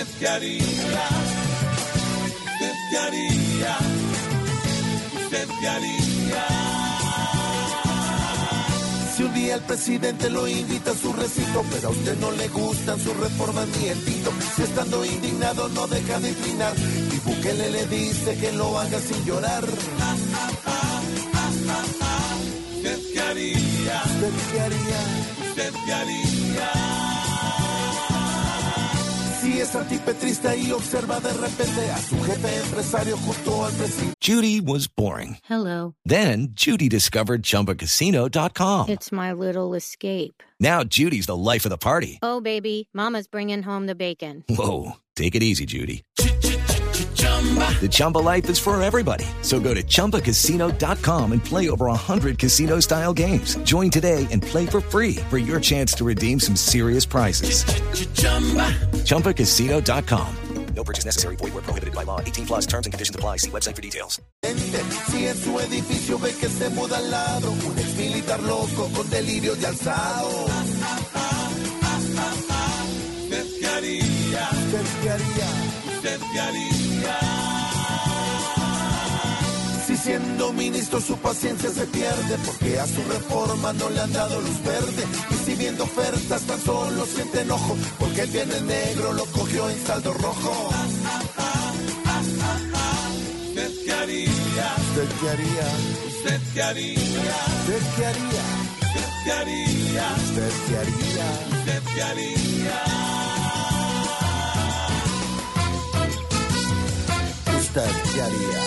¿Usted qué haría? ¿Usted qué haría? ¿Usted qué haría? Si un día el presidente lo invita a su recinto, pero a usted no le gustan sus reformas ni el tito, si estando indignado no deja de inclinar, y Bukele le dice que lo haga sin llorar. ¿Usted qué haría? ¿Usted qué haría? ¿Usted qué haría? Antipetrista y observa de repente a su jefe empresario junto al presidente. Judy was boring. Hello. Then Judy discovered ChumbaCasino.com. It's my little escape. Now Judy's the life of the party. Oh, baby, Mama's bringing home the bacon. Whoa, take it easy, Judy. The Chumba life is for everybody. So go to ChumbaCasino.com and play over 100 casino style games. Join today and play for free for your chance to redeem some serious prizes. ChumbaCasino.com. No purchase necessary. Void where prohibited by law. 18 plus terms and conditions apply. See website for details. Si en su edificio ve que se muda al lado, un ex militar loco con delirio de alzado. ¿Usted qué haría? ¿Usted qué haría? ¿Usted qué haría? Siendo ministro su paciencia se pierde, porque a su reforma no le han dado luz verde. Y si viendo ofertas tan solo siente enojo, porque el viernes negro lo cogió en saldo rojo. ¿Usted qué haría? ¿Usted qué haría? ¿Usted qué haría? ¿Usted qué haría? ¿Usted qué haría? ¿Usted qué haría? ¿Usted qué haría? ¿Usted qué haría?